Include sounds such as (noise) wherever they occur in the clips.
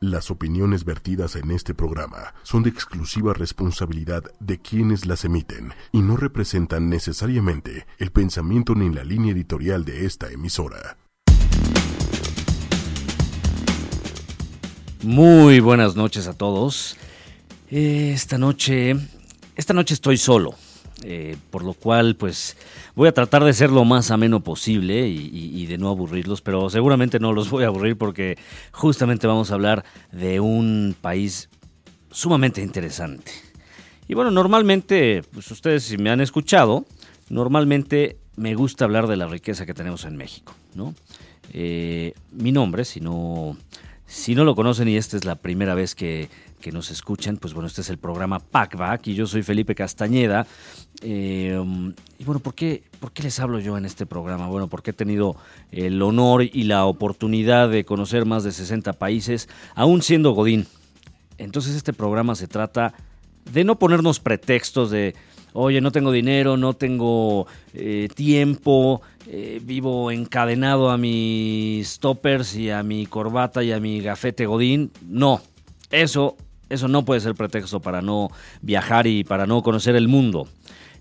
Las opiniones vertidas en este programa son de exclusiva responsabilidad de quienes las emiten y no representan necesariamente el pensamiento ni la línea editorial de esta emisora. Muy buenas noches a todos. Esta noche, esta noche estoy solo, eh, por lo cual pues voy a tratar de ser lo más ameno posible y, de no aburrirlos, pero seguramente no los voy a aburrir porque justamente vamos a hablar de un país sumamente interesante. Y bueno, normalmente, pues ustedes si me han escuchado, normalmente me gusta hablar de la riqueza que tenemos en México, ¿no? Eh, mi nombre, si no, si no lo conocen y esta es la primera vez que que nos escuchan, pues bueno, este es el programa Packback y yo soy Felipe Castañeda. Eh, y bueno, ¿por qué, ¿por qué les hablo yo en este programa? Bueno, porque he tenido el honor y la oportunidad de conocer más de 60 países, aún siendo Godín. Entonces este programa se trata de no ponernos pretextos de, oye, no tengo dinero, no tengo eh, tiempo, eh, vivo encadenado a mis toppers y a mi corbata y a mi gafete Godín. No, eso eso no puede ser pretexto para no viajar y para no conocer el mundo.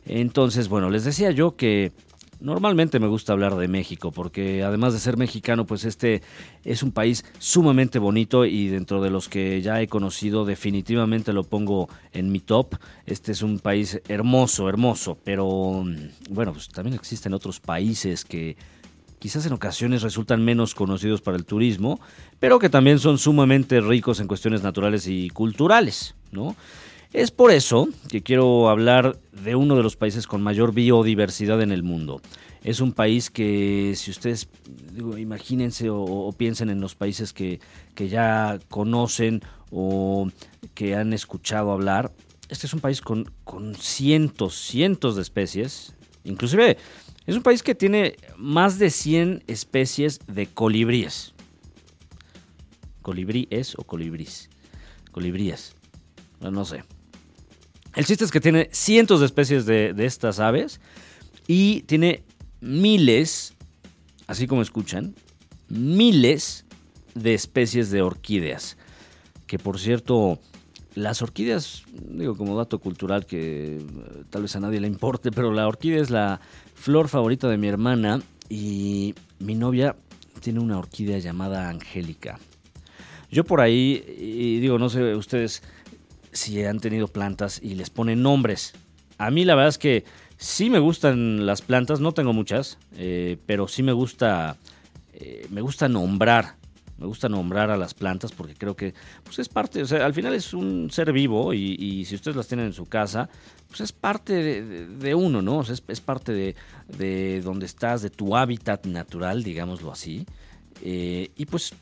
Entonces, bueno, les decía yo que normalmente me gusta hablar de México porque además de ser mexicano, pues este es un país sumamente bonito y dentro de los que ya he conocido definitivamente lo pongo en mi top. Este es un país hermoso, hermoso, pero bueno, pues también existen otros países que quizás en ocasiones resultan menos conocidos para el turismo, pero que también son sumamente ricos en cuestiones naturales y culturales, ¿no? Es por eso que quiero hablar de uno de los países con mayor biodiversidad en el mundo. Es un país que, si ustedes, imagínense o, piensen en los países que, que ya conocen o que han escuchado hablar, este es un país con, con cientos, cientos de especies, inclusive es un país que tiene más de 100 especies de colibríes. ¿Colibríes o colibrís? Colibríes. No, sé. El chiste es que tiene cientos de especies de, de estas aves y tiene miles, así como escuchan, miles de especies de orquídeas. Que por cierto, las orquídeas, digo como dato cultural que eh, tal vez a nadie le importe, pero la orquídea es la flor favorita de mi hermana y mi novia tiene una orquídea llamada Angélica. Yo por ahí, digo, no sé ustedes si han tenido plantas y les ponen nombres. A mí la verdad es que sí me gustan las plantas, no tengo muchas, eh, pero sí me gusta, eh, me gusta nombrar me gusta nombrar a las plantas porque creo que pues es parte, o sea, al final es un ser vivo y, si ustedes las tienen en su casa, pues es parte de, uno, ¿no? O sea, es, parte de, de, donde estás, de tu hábitat natural, digámoslo así. Eh, y pues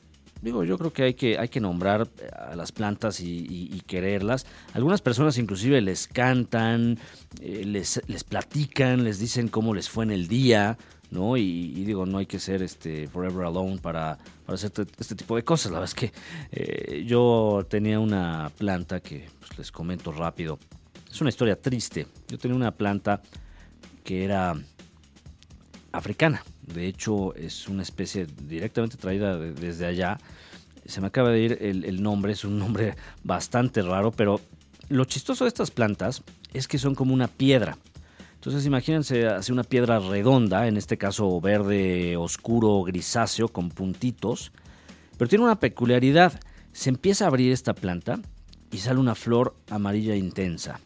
digo, yo creo que hay que, hay que nombrar a las plantas y, quererlas. Algunas personas inclusive les cantan, eh, les, les platican, les dicen cómo les fue en el día. ¿No? Y, digo, no hay que ser este forever alone para, hacer este tipo de cosas. La verdad es que eh, yo tenía una planta que pues, les comento rápido. Es una historia triste. Yo tenía una planta que era africana. De hecho, es una especie directamente traída desde allá. Se me acaba de ir el nombre, es un nombre bastante raro, pero lo chistoso de estas plantas es que son como una piedra. Entonces imagínense hace una piedra redonda, en este caso verde oscuro grisáceo con puntitos, pero tiene una peculiaridad. Se empieza a abrir esta planta y sale una flor amarilla intensa.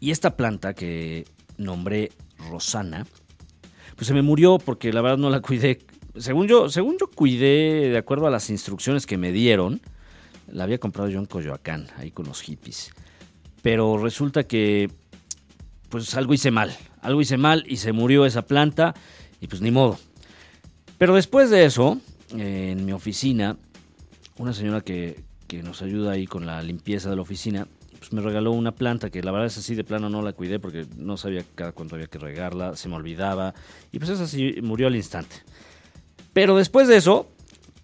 Y esta planta que nombré Rosana, pues se me murió porque la verdad no la cuidé. Según yo, según yo cuidé de acuerdo a las instrucciones que me dieron, la había comprado yo en Coyoacán, ahí con los hippies. Pero resulta que pues algo hice mal, algo hice mal y se murió esa planta y pues ni modo. Pero después de eso, en mi oficina, una señora que, nos ayuda ahí con la limpieza de la oficina, pues me regaló una planta que la verdad es así de plano no la cuidé porque no sabía cada cuánto había que regarla, se me olvidaba y pues esa sí murió al instante. Pero después de eso,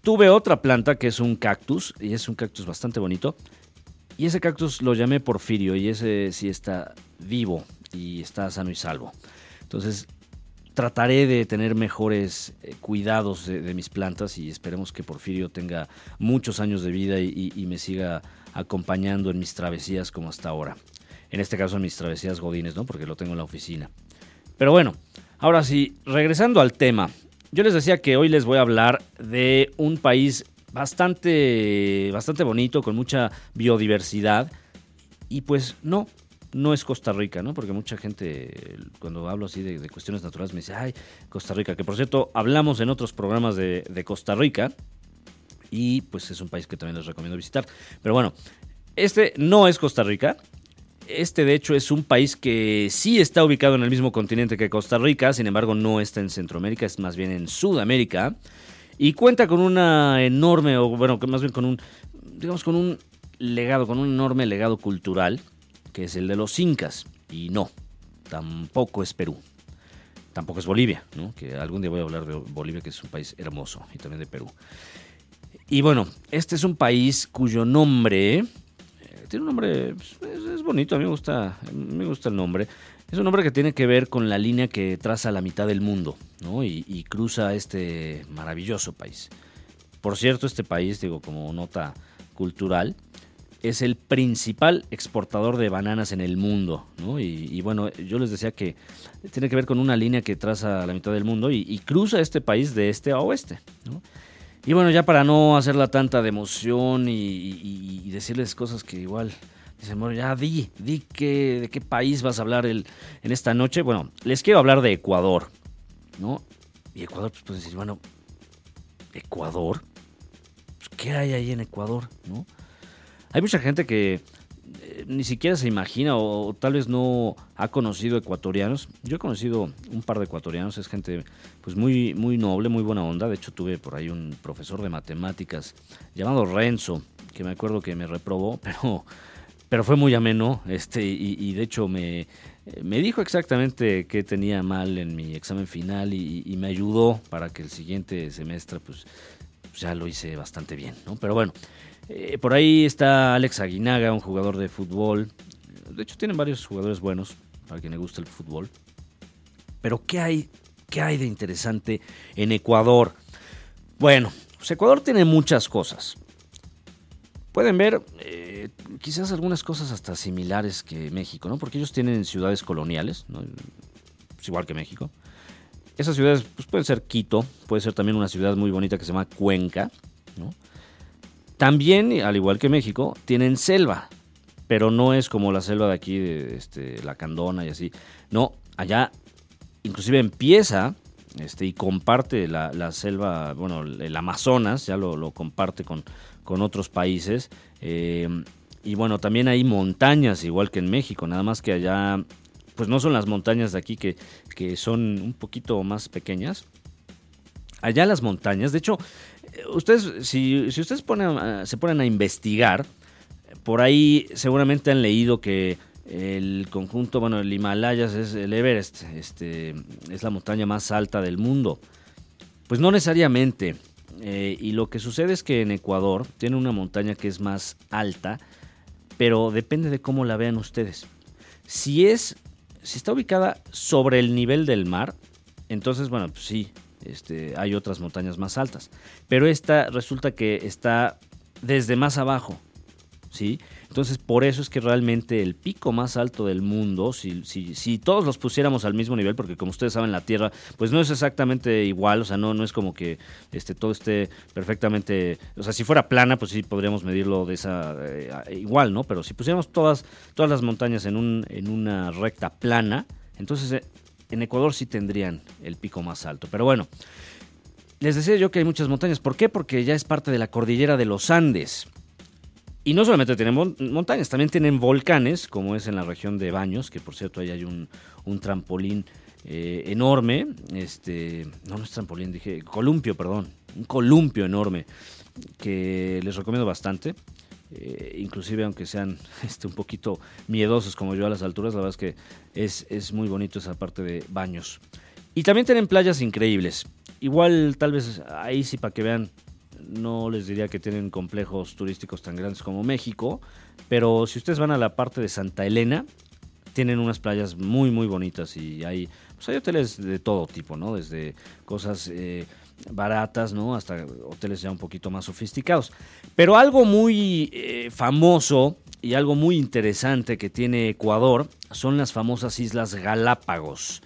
tuve otra planta que es un cactus y es un cactus bastante bonito. Y ese cactus lo llamé Porfirio y ese sí está vivo y está sano y salvo. Entonces, trataré de tener mejores eh, cuidados de, mis plantas y esperemos que Porfirio tenga muchos años de vida y, me siga acompañando en mis travesías como hasta ahora. En este caso en mis travesías godines, ¿no? Porque lo tengo en la oficina. Pero bueno, ahora sí, regresando al tema. Yo les decía que hoy les voy a hablar de un país bastante, bastante bonito, con mucha biodiversidad. Y pues no, no es Costa Rica, ¿no? Porque mucha gente, cuando hablo así de, cuestiones naturales, me dice, ay, Costa Rica, que por cierto, hablamos en otros programas de, Costa Rica y pues es un país que también les recomiendo visitar. Pero bueno, este no es Costa Rica. Este de hecho es un país que sí está ubicado en el mismo continente que Costa Rica, sin embargo no está en Centroamérica, es más bien en Sudamérica. Y cuenta con una enorme, o bueno, más bien con un, digamos, con un legado, con un enorme legado cultural que es el de los incas. Y no, tampoco es Perú. Tampoco es Bolivia, ¿no? que algún día voy a hablar de Bolivia, que es un país hermoso, y también de Perú. Y bueno, este es un país cuyo nombre, eh, tiene un nombre, pues, es, bonito, a mí me gusta, me gusta el nombre. Es un nombre que tiene que ver con la línea que traza la mitad del mundo ¿no? y, y cruza este maravilloso país. Por cierto, este país, digo, como nota cultural, es el principal exportador de bananas en el mundo. ¿no? Y, bueno, yo les decía que tiene que ver con una línea que traza la mitad del mundo y, cruza este país de este a oeste. ¿no? Y bueno, ya para no hacerla tanta de emoción y, decirles cosas que igual dicen, bueno, ya di, di que, de qué país vas a hablar el, en esta noche. Bueno, les quiero hablar de Ecuador. ¿no? Y Ecuador, pues puedes decir, bueno, ¿Ecuador? Pues, ¿Qué hay ahí en Ecuador? ¿no? Hay mucha gente que eh, ni siquiera se imagina o, tal vez no ha conocido ecuatorianos. Yo he conocido un par de ecuatorianos, es gente pues muy, muy noble, muy buena onda. De hecho tuve por ahí un profesor de matemáticas llamado Renzo, que me acuerdo que me reprobó, (laughs) pero, pero fue muy ameno, este, y, de hecho me, me dijo exactamente qué tenía mal en mi examen final y, y me ayudó para que el siguiente semestre pues ya lo hice bastante bien, ¿no? Pero bueno, eh, por ahí está Alex Aguinaga, un jugador de fútbol. De hecho, tienen varios jugadores buenos para quien le gusta el fútbol. Pero, ¿qué hay, qué hay de interesante en Ecuador? Bueno, pues Ecuador tiene muchas cosas. Pueden ver eh, quizás algunas cosas hasta similares que México, ¿no? Porque ellos tienen ciudades coloniales, ¿no? Pues igual que México. Esas ciudades pues, pueden ser Quito, puede ser también una ciudad muy bonita que se llama Cuenca, ¿no? También, al igual que México, tienen selva, pero no es como la selva de aquí, de este, la Candona y así. No, allá inclusive empieza este, y comparte la, selva, bueno, el Amazonas, ya lo, comparte con, con, otros países. Eh, y bueno, también hay montañas, igual que en México, nada más que allá, pues no son las montañas de aquí que, que son un poquito más pequeñas. Allá las montañas, de hecho, ustedes, si, ustedes se ponen a investigar, por ahí seguramente han leído que el conjunto, bueno, el Himalayas es el Everest, este, es la montaña más alta del mundo. Pues no necesariamente. Eh, y lo que sucede es que en Ecuador tiene una montaña que es más alta, pero depende de cómo la vean ustedes. Si es, si está ubicada sobre el nivel del mar, entonces, bueno, pues sí, este, hay otras montañas más altas. Pero esta resulta que está desde más abajo. ¿sí? Entonces, por eso es que realmente el pico más alto del mundo, si, si, si, todos los pusiéramos al mismo nivel, porque como ustedes saben, la Tierra, pues no es exactamente igual, o sea, no, no es como que este, todo esté perfectamente, o sea, si fuera plana, pues sí podríamos medirlo de esa eh, igual, ¿no? Pero si pusiéramos todas, todas las montañas en, un, en una recta plana, entonces eh, en Ecuador sí tendrían el pico más alto. Pero bueno, les decía yo que hay muchas montañas. ¿Por qué? Porque ya es parte de la cordillera de los Andes. Y no solamente tienen montañas, también tienen volcanes, como es en la región de Baños, que por cierto ahí hay un, trampolín eh, enorme. Este, no, no es trampolín, dije columpio, perdón. Un columpio enorme que les recomiendo bastante. Eh, inclusive aunque sean (laughs) este, un poquito miedosos como yo a las alturas, la verdad es que es, es muy bonito esa parte de baños. Y también tienen playas increíbles. Igual tal vez ahí sí para que vean, no les diría que tienen complejos turísticos tan grandes como México, pero si ustedes van a la parte de Santa Elena, tienen unas playas muy, muy bonitas y hay, pues hay hoteles de todo tipo, ¿no? Desde cosas eh, baratas, ¿no? Hasta hoteles ya un poquito más sofisticados. Pero algo muy eh, famoso y algo muy interesante que tiene Ecuador son las famosas Islas Galápagos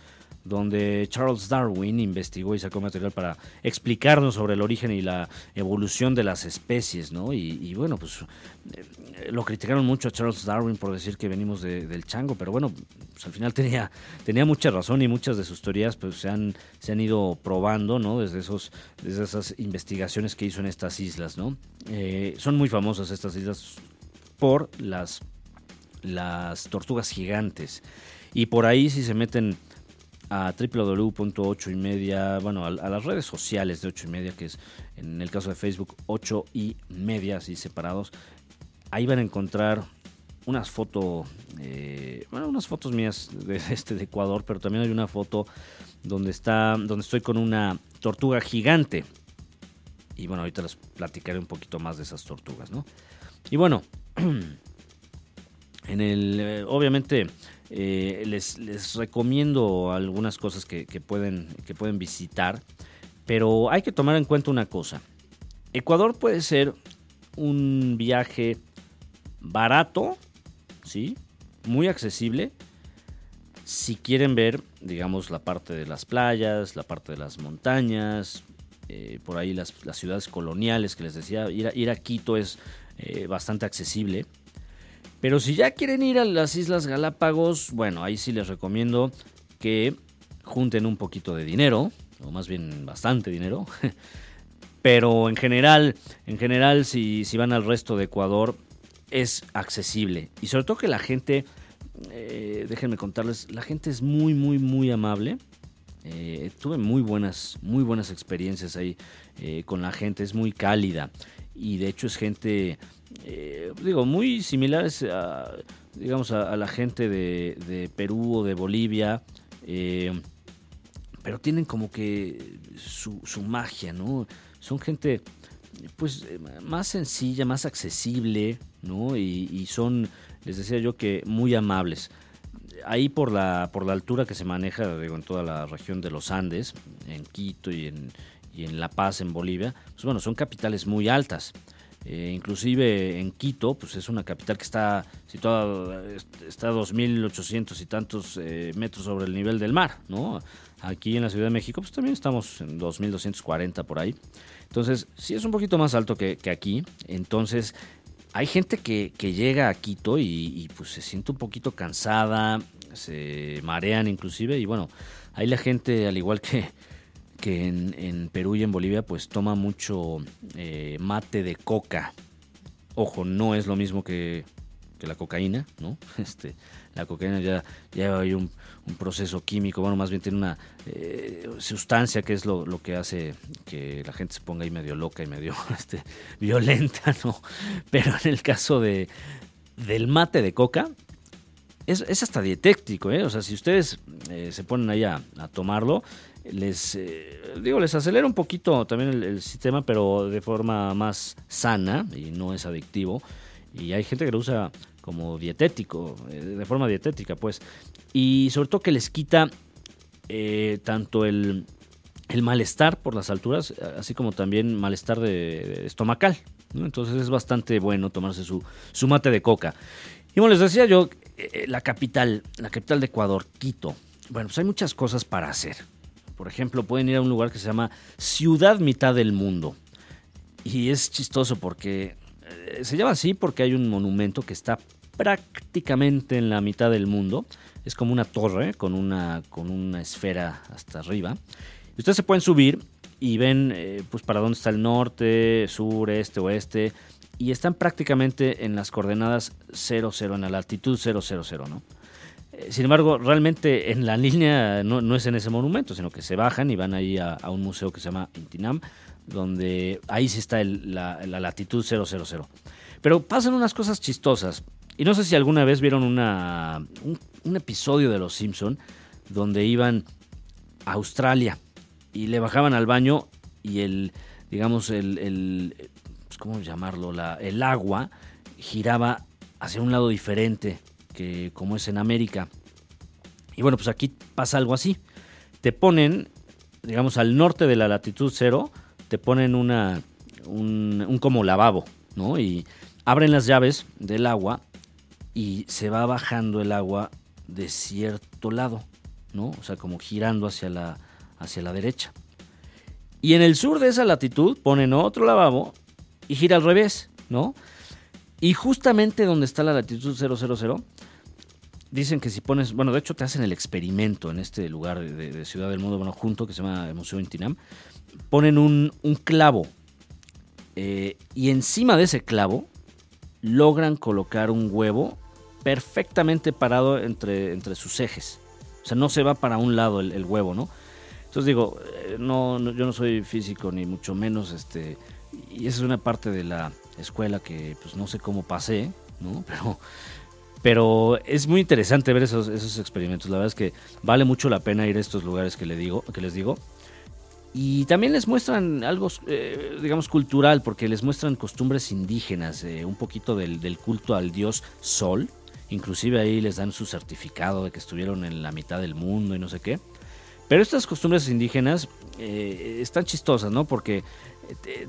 donde Charles Darwin investigó y sacó material para explicarnos sobre el origen y la evolución de las especies, ¿no? Y, bueno, pues eh, lo criticaron mucho a Charles Darwin por decir que venimos del chango, pero bueno, pues al final tenía, tenía mucha razón y muchas de sus teorías pues se han, se han ido probando, ¿no? Desde, esos, desde esas investigaciones que hizo en estas islas, ¿no? Eh, son muy famosas estas islas por las, las tortugas gigantes. Y por ahí si se meten a www.8 y media, bueno, a, las redes sociales de 8 y media, que es en el caso de Facebook 8 y media, así separados. Ahí van a encontrar unas fotos, eh, bueno, unas fotos mías de este de Ecuador, pero también hay una foto donde está, donde estoy con una tortuga gigante. Y bueno, ahorita les platicaré un poquito más de esas tortugas, ¿no? Y bueno, (clears throat) en el, eh, obviamente eh, les, recomiendo algunas cosas que, pueden, que pueden visitar, pero hay que tomar en cuenta una cosa. Ecuador puede ser un viaje barato, ¿sí? Muy accesible. Si quieren ver, digamos, la parte de las playas, la parte de las montañas, eh, por ahí las, ciudades coloniales que les decía, ir a, Quito es eh, bastante accesible. Pero si ya quieren ir a las Islas Galápagos, bueno, ahí sí les recomiendo que junten un poquito de dinero, o más bien bastante dinero. (laughs) Pero en general, en general, si, si van al resto de Ecuador, es accesible. Y sobre todo que la gente, eh, déjenme contarles, la gente es muy, muy, muy amable. Eh, tuve muy buenas, muy buenas experiencias ahí eh, con la gente, es muy cálida. Y de hecho es gente eh, digo, muy similares a, digamos, a, la gente de, Perú o de Bolivia, eh, pero tienen como que su, magia, ¿no? Son gente, pues, más sencilla, más accesible, ¿no? Y, son, les decía yo, que muy amables. Ahí por la, por la altura que se maneja, digo, en toda la región de los Andes, en Quito y en, y en La Paz, en Bolivia, pues bueno, son capitales muy altas. Eh, inclusive en Quito, pues es una capital que está situada, está a 2.800 y tantos eh, metros sobre el nivel del mar, ¿no? Aquí en la Ciudad de México, pues también estamos en 2.240 por ahí. Entonces, sí es un poquito más alto que, aquí. Entonces, hay gente que, llega a Quito y, y, pues se siente un poquito cansada, se marean inclusive, y bueno, ahí la gente, al igual que que en, Perú y en Bolivia pues toma mucho eh, mate de coca. Ojo, no es lo mismo que, la cocaína, ¿no? (laughs) Este, la cocaína ya lleva un, proceso químico, bueno, más bien tiene una eh, sustancia que es lo, que hace que la gente se ponga ahí medio loca y medio (laughs) este, violenta, ¿no? Pero en el caso de, del mate de coca, es, hasta dietético, ¿eh? O sea, si ustedes eh, se ponen ahí a, tomarlo, les eh, digo, les acelera un poquito también el, sistema, pero de forma más sana y no es adictivo. Y hay gente que lo usa como dietético, eh, de forma dietética, pues. Y sobre todo que les quita tanto el, malestar por las alturas, así como también malestar de, estomacal. Entonces es bastante bueno tomarse su, su mate de coca. Y como les decía yo, eh, la capital, la capital de Ecuador, Quito. Bueno, pues hay muchas cosas para hacer. Por ejemplo, pueden ir a un lugar que se llama Ciudad Mitad del Mundo. Y es chistoso porque eh, se llama así porque hay un monumento que está prácticamente en la mitad del mundo. Es como una torre con una, con una esfera hasta arriba. Y ustedes se pueden subir y ven eh, pues para dónde está el norte, sur, este, oeste y están prácticamente en las coordenadas 00, en la latitud 000, ¿no? Sin embargo, realmente en la línea no, es en ese monumento, sino que se bajan y van ahí a, un museo que se llama Intinam, donde ahí sí está la, latitud 000. Pero pasan unas cosas chistosas. Y no sé si alguna vez vieron una, un, episodio de Los Simpson donde iban a Australia y le bajaban al baño y el, digamos, el, ¿cómo llamarlo? La, el agua giraba hacia un lado diferente que como es en América. Y bueno, pues aquí pasa algo así. Te ponen, digamos, al norte de la latitud cero, te ponen una, un, como lavabo, ¿no? Y abren las llaves del agua y se va bajando el agua de cierto lado, ¿no? O sea, como girando hacia la, hacia la derecha. Y en el sur de esa latitud ponen otro lavabo y gira al revés, ¿no? Y justamente donde está la latitud 000, dicen que si pones, bueno, de hecho te hacen el experimento en este lugar de, Ciudad del Mundo, bueno, junto, que se llama Museo Intinam, ponen un, clavo eh, y encima de ese clavo logran colocar un huevo perfectamente parado entre, entre sus ejes. O sea, no se va para un lado el, huevo, ¿no? Entonces digo, eh, no, yo no soy físico ni mucho menos, este, y esa es una parte de la escuela que pues no sé cómo pasé, ¿no? (laughs) Pero, pero es muy interesante ver esos, esos experimentos. La verdad es que vale mucho la pena ir a estos lugares que, le digo, que les digo. Y también les muestran algo, eh, digamos, cultural, porque les muestran costumbres indígenas, eh, un poquito del, del, culto al dios Sol. Inclusive ahí les dan su certificado de que estuvieron en la mitad del mundo y no sé qué. Pero estas costumbres indígenas eh, están chistosas, ¿no? Porque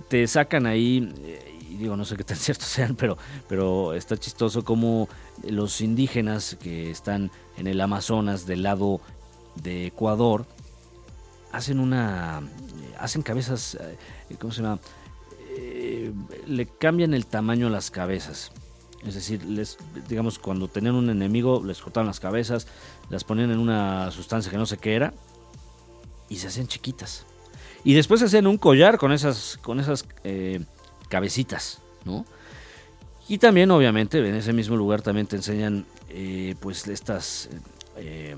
te, sacan ahí, eh, digo, no sé qué tan (laughs) ciertos sean, pero, pero está chistoso como los indígenas que están en el Amazonas del lado de Ecuador hacen una, hacen cabezas, eh, ¿cómo se llama? le cambian el tamaño a las cabezas. Es decir, les, digamos, cuando tenían un enemigo, les cortaban las cabezas, las ponían en una sustancia que no sé qué era, y se hacían chiquitas. Y después se hacían un collar con esas, con esas eh, cabecitas, ¿no? Y también, obviamente, en ese mismo lugar también te enseñan, eh, pues, estas eh,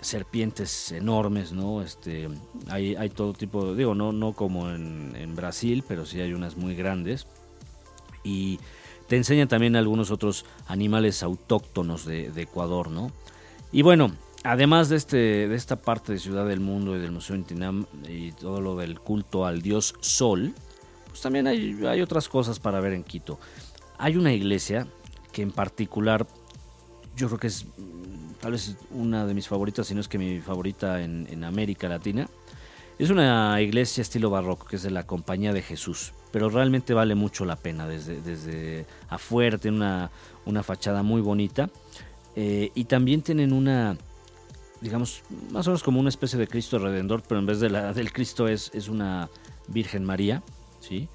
serpientes enormes, ¿no? Este, hay, todo tipo, digo, no, no como en, en Brasil, pero sí hay unas muy grandes. Y te enseñan también algunos otros animales autóctonos de, Ecuador, ¿no? Y bueno, además de, este, de esta parte de Ciudad del Mundo y del Museo Intinam y todo lo del culto al dios Sol, pues también hay, hay otras cosas para ver en Quito. Hay una iglesia que en particular yo creo que es mm, tal vez una de mis favoritas, si no es que mi favorita en, América Latina. Es una iglesia estilo barroco, que es de la Compañía de Jesús pero realmente vale mucho la pena desde, desde afuera, tiene una, una fachada muy bonita eh, y también tienen una, digamos, más o menos como una especie de Cristo Redentor, pero en vez de la del Cristo es, es una Virgen María, ¿sí?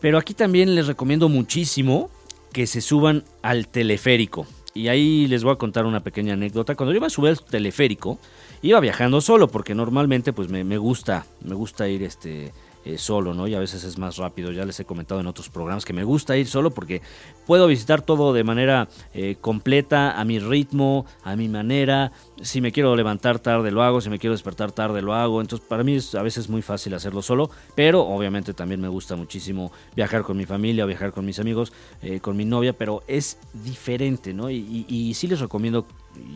Pero aquí también les recomiendo muchísimo que se suban al teleférico. Y ahí les voy a contar una pequeña anécdota. Cuando yo iba a subir al teleférico, iba viajando solo, porque normalmente pues me, me gusta, me gusta ir este eh, solo, ¿no? Y a veces es más rápido. Ya les he comentado en otros programas que me gusta ir solo porque puedo visitar todo de manera eh, completa, a mi ritmo, a mi manera. Si me quiero levantar tarde lo hago, si me quiero despertar tarde lo hago. Entonces para mí es a veces muy fácil hacerlo solo, pero obviamente también me gusta muchísimo viajar con mi familia, viajar con mis amigos, eh, con mi novia, pero es diferente, ¿no? Y, y sí les recomiendo,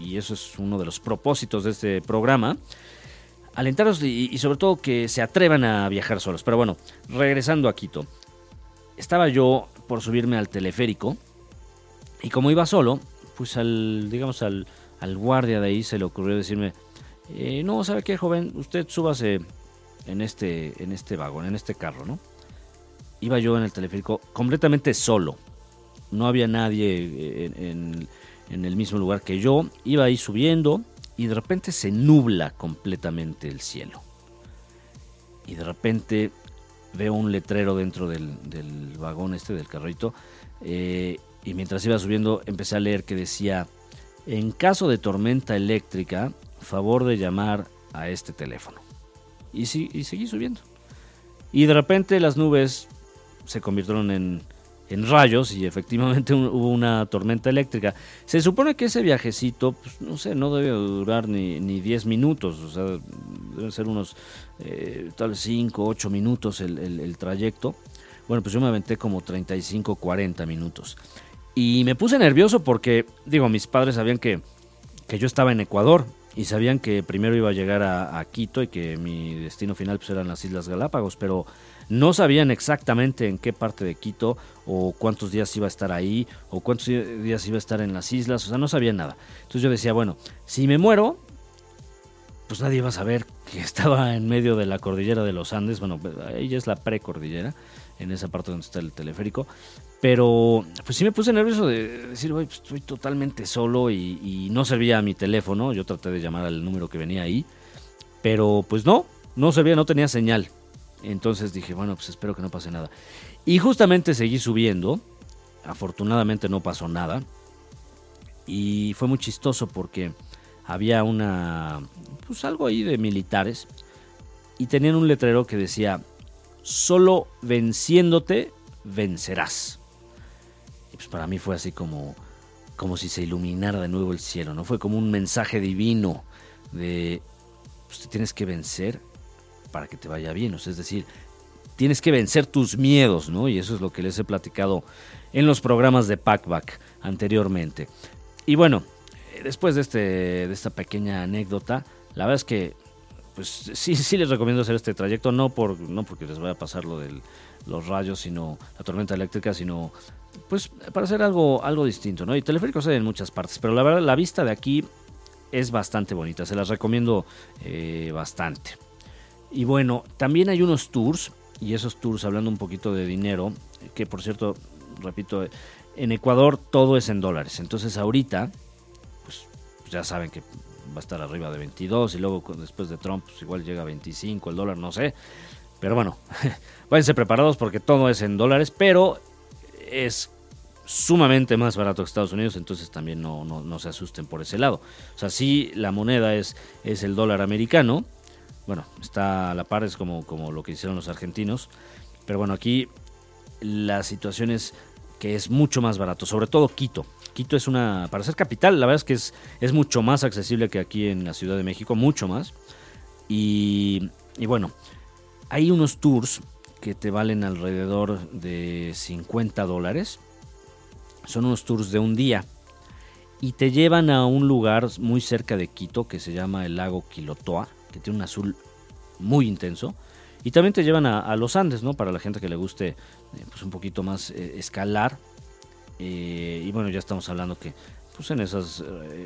y eso es uno de los propósitos de este programa, alentarlos y, sobre todo que se atrevan a viajar solos. Pero bueno, regresando a Quito. Estaba yo por subirme al teleférico y como iba solo, pues al, digamos, al, guardia de ahí se le ocurrió decirme, eh, no, ¿sabe qué, joven? Usted súbase en este, en este vagón, en este carro, ¿no? Iba yo en el teleférico completamente solo. No había nadie en, en el mismo lugar que yo. Iba ahí subiendo y de repente se nubla completamente el cielo. Y de repente veo un letrero dentro del, vagón este, del carrito, eh, y mientras iba subiendo empecé a leer que decía, en caso de tormenta eléctrica, favor de llamar a este teléfono. Y, y seguí subiendo. Y de repente las nubes se convirtieron en en rayos y efectivamente hubo una tormenta eléctrica. Se supone que ese viajecito, pues, no sé, no debe durar ni, ni 10 minutos, o sea, deben ser unos eh, tal vez 5, 8 minutos el, el, trayecto. Bueno, pues yo me aventé como 35, 40 minutos. Y me puse nervioso porque, digo, mis padres sabían que, que yo estaba en Ecuador y sabían que primero iba a llegar a, Quito y que mi destino final pues eran las Islas Galápagos, pero no sabían exactamente en qué parte de Quito o cuántos días iba a estar ahí o cuántos días iba a estar en las islas, o sea, no sabían nada. Entonces yo decía, bueno, si me muero, pues nadie va a saber que (laughs) estaba en medio de la cordillera de los Andes, bueno, ahí ya es la precordillera, en esa parte donde está el teleférico, pero pues sí me puse nervioso de decir, pues estoy totalmente solo y, y, no servía mi teléfono, yo traté de llamar al número que venía ahí, pero pues no, no servía, no tenía señal. Entonces dije, bueno, pues espero que no pase nada. Y justamente seguí subiendo, afortunadamente no pasó nada, y fue muy chistoso porque había una, pues algo ahí de militares y tenían un letrero que decía, solo venciéndote vencerás. Y pues para mí fue así como, como si se iluminara de nuevo el cielo, ¿no? Fue como un mensaje divino de, pues te tienes que vencer para que te vaya bien, o sea, es decir, tienes que vencer tus miedos, ¿no? Y eso es lo que les he platicado en los programas de Packback anteriormente. Y bueno, después de, este, de esta pequeña anécdota, la verdad es que pues sí, sí les recomiendo hacer este trayecto, no, por, no porque les vaya a pasar lo de los rayos, sino la tormenta eléctrica, sino pues para hacer algo, algo distinto, ¿no? Y teleféricos hay en muchas partes, pero la verdad la vista de aquí es bastante bonita, se las recomiendo eh, bastante. Y bueno, también hay unos tours, y esos tours hablando un poquito de dinero, que por cierto, repito, en Ecuador todo es en dólares, entonces ahorita pues ya saben que va a estar arriba de 22 y luego después de Trump pues igual llega a 25 el dólar, no sé. Pero bueno, (laughs) váyanse preparados porque todo es en dólares, pero es sumamente más barato que Estados Unidos, entonces también no, no, se asusten por ese lado. O sea, sí, la moneda es, es el dólar americano, bueno, está a la par, es como, como lo que hicieron los argentinos, pero bueno, aquí la situación es que es mucho más barato, sobre todo Quito. Quito es una, para ser capital, la verdad es que es, es mucho más accesible que aquí en la Ciudad de México, mucho más. Y, y bueno, hay unos tours que te valen alrededor de 50 dólares. Son unos tours de un día. Y te llevan a un lugar muy cerca de Quito que se llama el lago Quilotoa, que tiene un azul muy intenso. Y también te llevan a, los Andes, ¿no? Para la gente que le guste eh, pues un poquito más eh, escalar. Eh, y bueno, ya estamos hablando que pues en esas,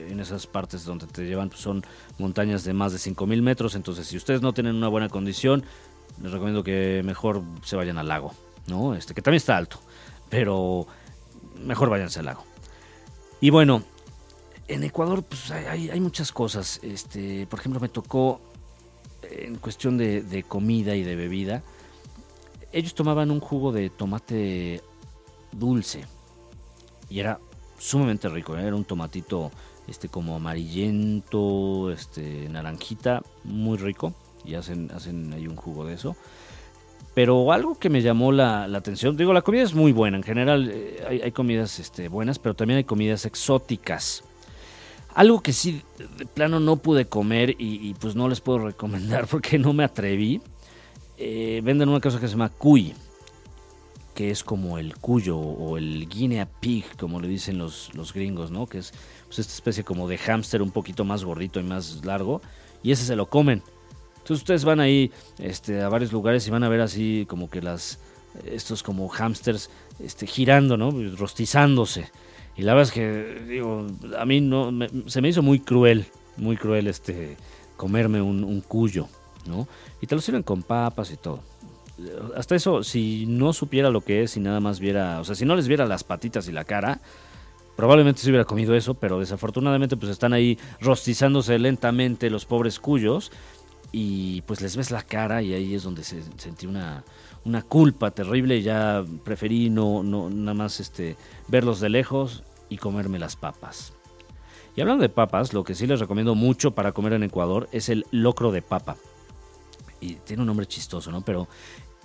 en esas partes donde te llevan pues son montañas de más de 5.000 metros. Entonces, si ustedes no tienen una buena condición, les recomiendo que mejor se vayan al lago, ¿no? Este, que también está alto, pero mejor váyanse al lago. Y bueno, en Ecuador pues hay, hay muchas cosas. Este, por ejemplo, me tocó en cuestión de, comida y de bebida. Ellos tomaban un jugo de tomate dulce y era sumamente rico, ¿eh? era un tomatito este como amarillento, este naranjita, muy rico y hacen hacen ahí un jugo de eso. Pero algo que me llamó la, atención, digo, la comida es muy buena, en general eh, hay, comidas este, buenas, pero también hay comidas exóticas. Algo que sí, de plano no pude comer y, pues no les puedo recomendar (laughs) porque no me atreví. Eh, venden una cosa que se llama cuy que es como el cuyo o el guinea pig, como le dicen los, los gringos, ¿no? Que es pues, esta especie como de hámster un poquito más gordito y más largo, y ese se lo comen. Entonces ustedes van ahí este, a varios lugares y van a ver así como que las estos como hámsters este, girando, ¿no? Rostizándose. Y la verdad es que, digo, a mí no, se me hizo muy cruel, muy cruel este, comerme un, cuyo, ¿no? Y te lo sirven con papas y todo. Hasta eso, si no supiera lo que es y nada más viera, o sea, si no les viera las patitas y la cara, probablemente se hubiera comido eso, pero desafortunadamente pues están ahí rostizándose lentamente los pobres cuyos y pues les ves la cara y ahí es donde se sentí una, una culpa terrible. Ya preferí no, no nada más este, verlos de lejos y comerme las papas. Y hablando de papas, lo que sí les recomiendo mucho para comer en Ecuador es el locro de papa. Y tiene un nombre chistoso, ¿no? Pero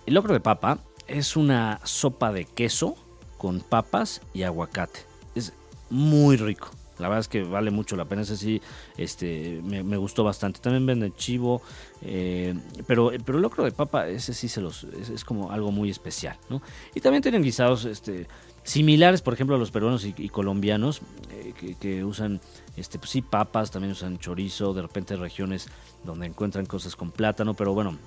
el locro de papa es una sopa de queso con papas y aguacate. Es muy rico. La verdad es que vale mucho la pena. Ese sí este, me, gustó bastante. También venden chivo. Eh, pero, pero el locro de papa, ese sí se los, es, como algo muy especial. ¿no? Y también tienen guisados este, similares, por ejemplo, a los peruanos y, colombianos, eh, que, usan este, pues sí, papas, también usan chorizo. De repente regiones donde encuentran cosas con plátano. Pero bueno,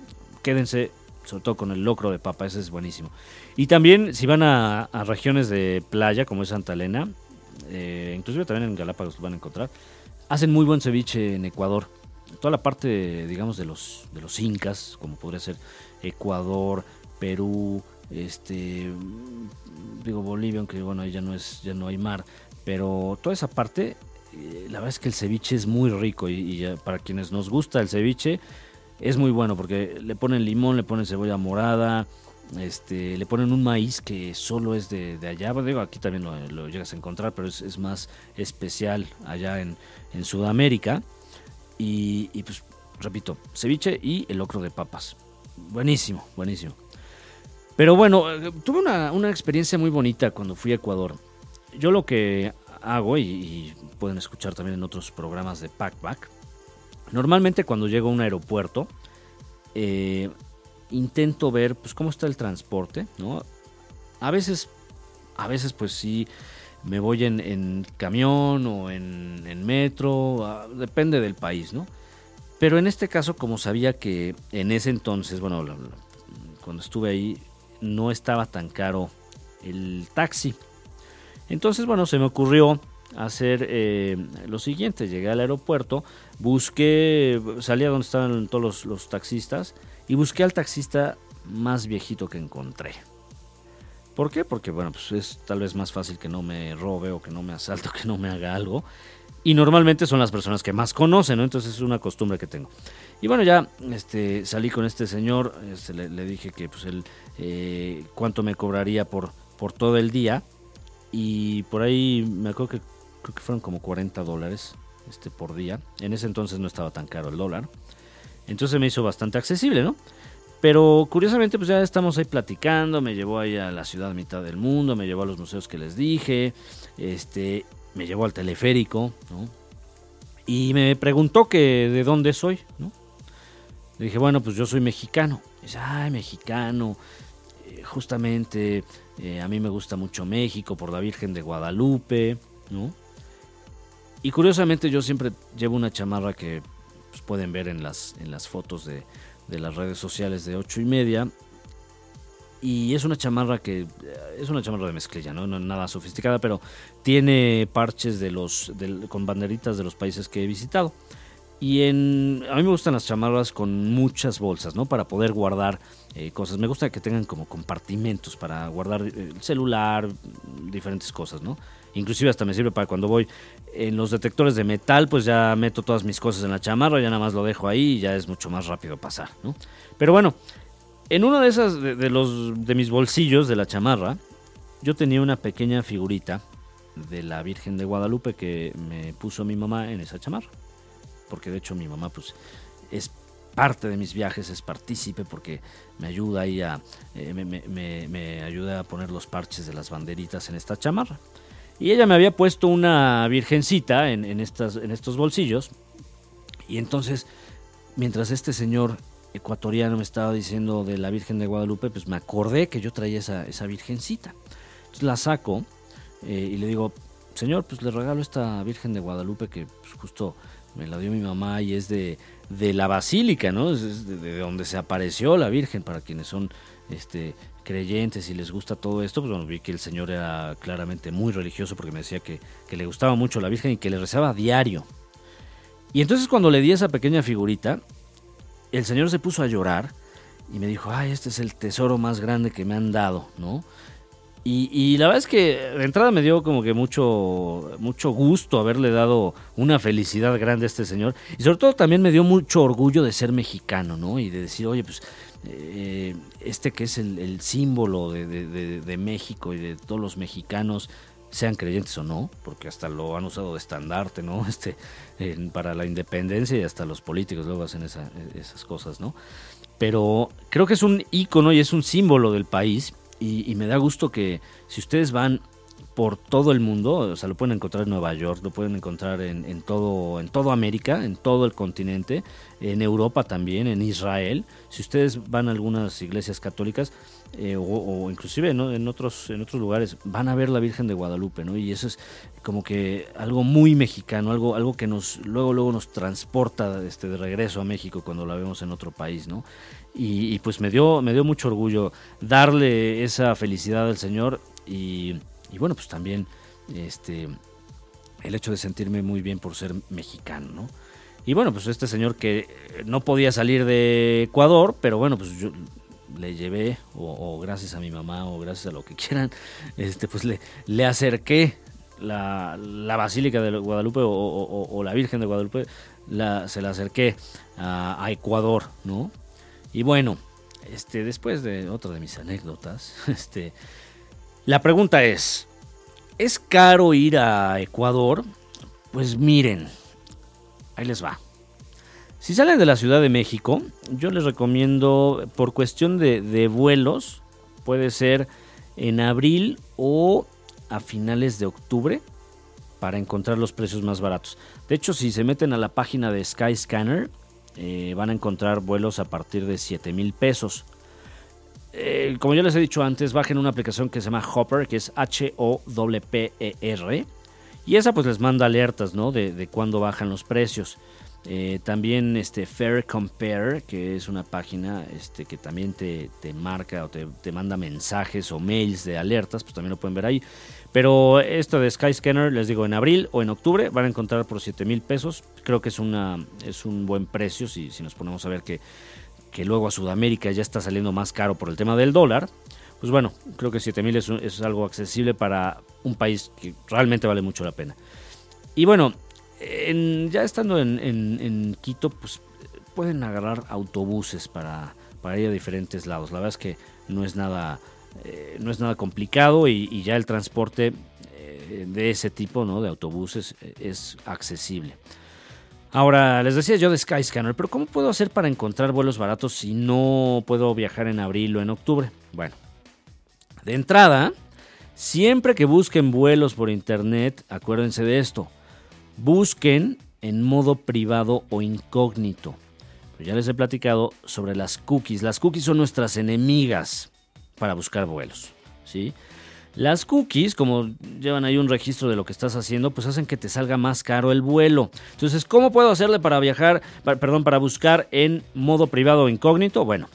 quédense sobre todo con el locro de papa, ese es buenísimo. Y también si van a, regiones de playa como es Santa Elena, eh, inclusive también en Galápagos lo van a encontrar, hacen muy buen ceviche en Ecuador. Toda la parte, digamos, de los, de los incas, como podría ser Ecuador, Perú, este, digo Bolivia, aunque bueno, ahí ya no, es, ya no hay mar, pero toda esa parte, eh, la verdad es que el ceviche es muy rico y, para quienes nos gusta el ceviche, es muy bueno porque le ponen limón, le ponen cebolla morada, este, le ponen un maíz que solo es de, allá, digo, aquí también lo, llegas a encontrar, pero es, más especial allá en, Sudamérica. Y, y, pues, repito, ceviche y el locro de papas. Buenísimo, buenísimo. Pero bueno, tuve una, experiencia muy bonita cuando fui a Ecuador. Yo lo que hago, y, pueden escuchar también en otros programas de Packback, normalmente cuando llego a un aeropuerto, eh, intento ver pues cómo está el transporte, ¿no? A veces, a veces pues sí me voy en, camión o en, metro, ah, depende del país, ¿no? Pero en este caso, como sabía que en ese entonces, bueno, cuando estuve ahí, no estaba tan caro el taxi. Entonces, bueno, se me ocurrió hacer eh, lo siguiente. Llegué al aeropuerto, busqué, salí a donde estaban todos los, taxistas y busqué al taxista más viejito que encontré. ¿Por qué? Porque, bueno, pues es tal vez más fácil que no me robe o que no me asalte o que no me haga algo. Y normalmente son las personas que más conocen, ¿no? Entonces es una costumbre que tengo. Y bueno, ya este, salí con este señor, este, le, dije que pues él, eh, cuánto me cobraría por, por todo el día. Y por ahí me acuerdo que creo que fueron como 40 dólares este, por día. En ese entonces no estaba tan caro el dólar. Entonces me hizo bastante accesible, ¿no? Pero curiosamente, pues ya estamos ahí platicando. Me llevó ahí a la ciudad mitad del mundo, me llevó a los museos que les dije, este, me llevó al teleférico, ¿no? Y me preguntó que de dónde soy, ¿no? Le dije, bueno, pues yo soy mexicano. dice, ay, mexicano. Eh, justamente eh, a mí me gusta mucho México por la Virgen de Guadalupe, ¿no? Y curiosamente yo siempre llevo una chamarra que pues, pueden ver en las, en las fotos de, de las redes sociales de ocho y media. Y es una chamarra que eh, es una chamarra de mezclilla, ¿no? nada sofisticada, pero tiene parches de los con banderitas de los países que he visitado. Y a mí me gustan las chamarras con muchas bolsas, ¿no? Para poder guardar eh, cosas. Me gusta que tengan como compartimentos para guardar eh, el celular, diferentes cosas, ¿no? Inclusive hasta me sirve para cuando voy en los detectores de metal, pues ya meto todas mis cosas en la chamarra, ya nada más lo dejo ahí y ya es mucho más rápido pasar, ¿no? Pero bueno, en uno de esas de, los de mis bolsillos de la chamarra, yo tenía una pequeña figurita de la Virgen de Guadalupe que me puso mi mamá en esa chamarra porque de hecho mi mamá pues es parte de mis viajes, es partícipe porque me ayuda ahí a, eh, me, ayuda a poner los parches de las banderitas en esta chamarra. Y ella me había puesto una virgencita en, estas, en estos bolsillos. Y entonces, mientras este señor ecuatoriano me estaba diciendo de la Virgen de Guadalupe, pues me acordé que yo traía esa, esa virgencita. Entonces la saco eh, y le digo, señor, pues le regalo esta Virgen de Guadalupe que pues, justo me la dio mi mamá y es de, de la basílica, ¿no? Es de, donde se apareció la Virgen, para quienes son este, creyentes y les gusta todo esto, pues bueno, vi que el señor era claramente muy religioso porque me decía que, que le gustaba mucho la Virgen y que le rezaba diario. Y entonces cuando le di esa pequeña figurita, el señor se puso a llorar y me dijo, ay, este es el tesoro más grande que me han dado, ¿no? Y, la verdad es que de entrada me dio como que mucho, mucho gusto haberle dado una felicidad grande a este señor. Y sobre todo también me dio mucho orgullo de ser mexicano, ¿no? Y de decir, oye, pues eh, este que es el, símbolo de, México y de todos los mexicanos, sean creyentes o no, porque hasta lo han usado de estandarte, ¿no? (laughs) Este, para la independencia y hasta los políticos luego hacen esas cosas, ¿no? Pero creo que es un ícono y es un símbolo del país y, me da gusto que si ustedes van por todo el mundo, o sea, lo pueden encontrar en Nueva York, lo pueden encontrar en, todo, en todo América, en todo el continente, en Europa también, en Israel. Si ustedes van a algunas iglesias católicas eh, o, inclusive en, otros, en otros lugares, van a ver la Virgen de Guadalupe, ¿no? Y eso es como que algo muy mexicano, algo, algo que nos luego, luego nos transporta este, de regreso a México cuando la vemos en otro país, ¿no? Y, pues me dio, me dio mucho orgullo darle esa felicidad al Señor y y bueno, pues también este, el hecho de sentirme muy bien por ser mexicano, ¿no? Y bueno, pues este señor que no podía salir de Ecuador, pero bueno, pues yo le llevé, o, gracias a mi mamá, o gracias a lo que (laughs) quieran, este, pues le, le acerqué la, Basílica de Guadalupe o, la Virgen de Guadalupe, la, se la acerqué a, a, Ecuador, ¿no? Y bueno, este, después de otra de mis anécdotas, (laughs) este, la pregunta es, ¿es caro ir a Ecuador? Pues miren, ahí les va. Si salen de la Ciudad de México, yo les recomiendo, por cuestión de, vuelos, puede ser en abril o a finales de octubre para encontrar los precios más baratos. De hecho, si se meten a la página de Skyscanner, eh, van a encontrar vuelos a partir de 7 mil pesos. Eh, como ya les he dicho antes, bajen una aplicación que se llama Hopper, que es H-O-P-E-R. Y esa pues les manda alertas, ¿no? De, de cuándo bajan los precios. Eh, también este Fair Compare, que es una página este, que también te, marca o te, manda mensajes o mails de alertas, pues también lo pueden ver ahí. Pero esto de Skyscanner, les digo, en abril o en octubre van a encontrar por 7 mil pesos. Creo que es, una, es un buen precio si, si nos ponemos a ver que que luego a Sudamérica ya está saliendo más caro por el tema del dólar, pues bueno, creo que 7000 es, es algo accesible para un país que realmente vale mucho la pena. Y bueno, ya estando en, Quito, pues pueden agarrar autobuses para, para, ir a diferentes lados. La verdad es que no es nada, eh, no es nada complicado y, ya el transporte eh, de ese tipo, ¿no? de autobuses, eh, es accesible. Ahora, les decía yo de Skyscanner, pero ¿cómo puedo hacer para encontrar vuelos baratos si no puedo viajar en abril o en octubre? Bueno, de entrada, siempre que busquen vuelos por internet, acuérdense de esto, busquen en modo privado o incógnito. Pues ya les he platicado sobre las cookies. Las cookies son nuestras enemigas para buscar vuelos, ¿sí? Las cookies, como llevan ahí un registro de lo que estás haciendo, pues hacen que te salga más caro el vuelo. Entonces, ¿cómo puedo hacerle para viajar, perdón, para buscar en modo privado o incógnito? Bueno,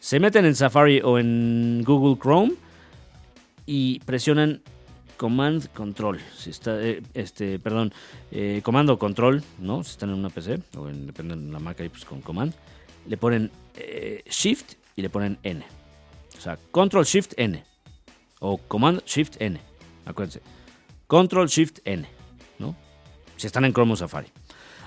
se meten en Safari o en Google Chrome y presionan Command Control. Si está, eh, este, perdón, eh, Comando Control, ¿no? Si están en una PC o en, de la marca, pues con Command. Le ponen eh, Shift y le ponen N. O sea, Control Shift N o Command Shift N. Acuérdense. Control Shift N. ¿no? Si están en Chrome o Safari.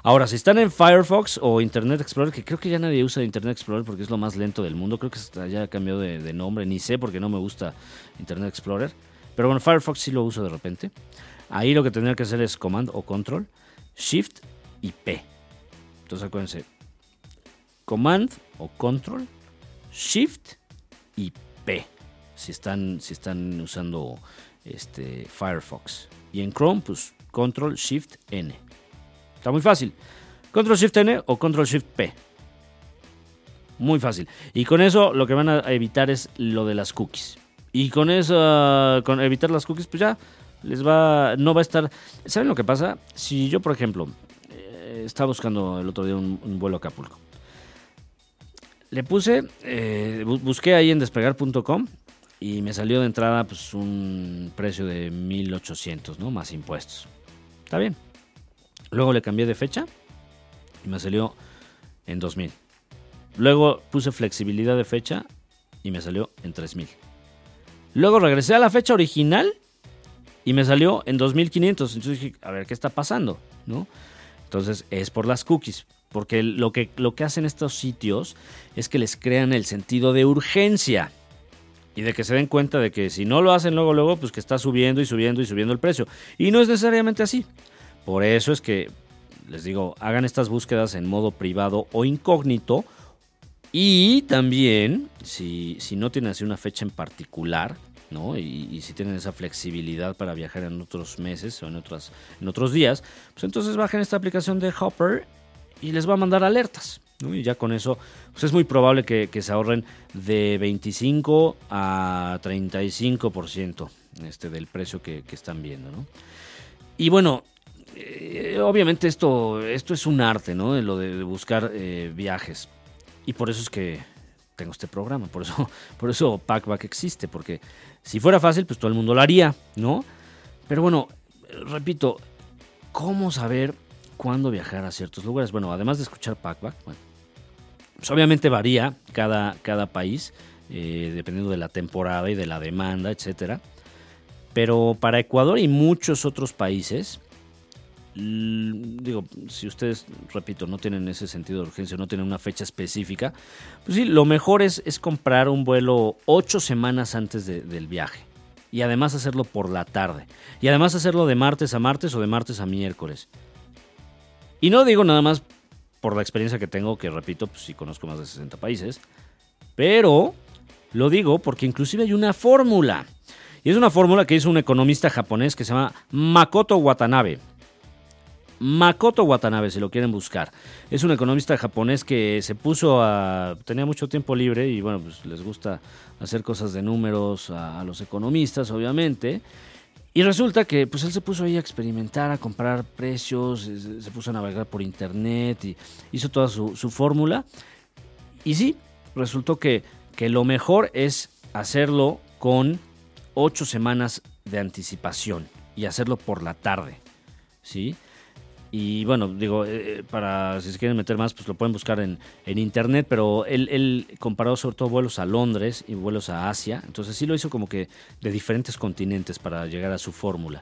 Ahora, si están en Firefox o Internet Explorer, que creo que ya nadie usa Internet Explorer porque es lo más lento del mundo, creo que ya ha cambiado de, nombre, ni sé porque no me gusta Internet Explorer. Pero bueno, Firefox sí lo uso de repente. Ahí lo que tendría que hacer es Command o Control, Shift y P. Entonces acuérdense, Command o Control, Shift y P si están, si están usando este, Firefox. Y en Chrome, pues Control Shift N. Está muy fácil. Control Shift N o Control Shift P. Muy fácil. Y con eso lo que van a evitar es lo de las cookies. Y con eso, con evitar las cookies, pues ya les va, no va a estar. ¿Saben lo que pasa? Si yo, por ejemplo, eh, estaba buscando el otro día un, vuelo a Acapulco. Le puse, eh, busqué ahí en despegar.com y me salió de entrada pues un precio de 1800, ¿no? Más impuestos. Está bien. Luego le cambié de fecha y me salió en 2000. Luego puse flexibilidad de fecha y me salió en 3000. Luego regresé a la fecha original y me salió en 2500. Entonces dije, a ver qué está pasando, ¿no? Entonces es por las cookies. Porque lo que, lo que hacen estos sitios es que les crean el sentido de urgencia y de que se den cuenta de que si no lo hacen luego, luego, pues que está subiendo y subiendo y subiendo el precio. Y no es necesariamente así. Por eso es que, les digo, hagan estas búsquedas en modo privado o incógnito. Y también, si, si no tienen así una fecha en particular, ¿no? Y, si tienen esa flexibilidad para viajar en otros meses o en, otras, en otros días, pues entonces bajen esta aplicación de Hopper y les va a mandar alertas. Y ya con eso, pues es muy probable que, se ahorren de 25 a 35% este, del precio que, están viendo, ¿no? Y bueno, eh, obviamente esto, esto es un arte, ¿no? Lo de, buscar eh, viajes. Y por eso es que tengo este programa, por eso, (laughs) por eso Packback existe, porque si fuera fácil, pues todo el mundo lo haría, ¿no? Pero bueno, repito, ¿cómo saber cuándo viajar a ciertos lugares? Bueno, además de escuchar Packback, bueno, pues obviamente varía cada, cada país, eh, dependiendo de la temporada y de la demanda, etcétera. Pero para Ecuador y muchos otros países, digo, si ustedes, repito, no tienen ese sentido de urgencia, no tienen una fecha específica, pues sí, lo mejor es, es comprar un vuelo ocho semanas antes del viaje. Y además hacerlo por la tarde. Y además hacerlo de martes a martes o de martes a miércoles. Y no digo nada más por la experiencia que tengo, que repito, pues sí conozco más de 60 países. Pero lo digo porque inclusive hay una fórmula. Y es una fórmula que hizo un economista japonés que se llama Makoto Watanabe. Makoto Watanabe, si lo quieren buscar. Es un economista japonés que se puso a... tenía mucho tiempo libre y bueno, pues les gusta hacer cosas de números a, los economistas, obviamente. Y resulta que pues él se puso ahí a experimentar, a comprar precios, se, puso a navegar por internet y hizo toda su, su fórmula. Y sí, resultó que, que lo mejor es hacerlo con ocho semanas de anticipación y hacerlo por la tarde. ¿Sí? Y bueno, digo, eh, para si se quieren meter más, pues lo pueden buscar en, internet, pero él, él, comparó sobre todo vuelos a Londres y vuelos a Asia, entonces sí lo hizo como que de diferentes continentes para llegar a su fórmula.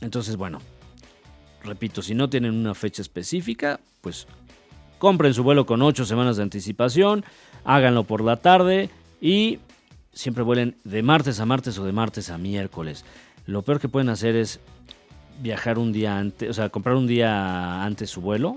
Entonces, bueno, repito, si no tienen una fecha específica, pues compren su vuelo con ocho semanas de anticipación, háganlo por la tarde y siempre vuelen de martes a martes o de martes a miércoles. Lo peor que pueden hacer es viajar un día antes, o sea, comprar un día antes su vuelo.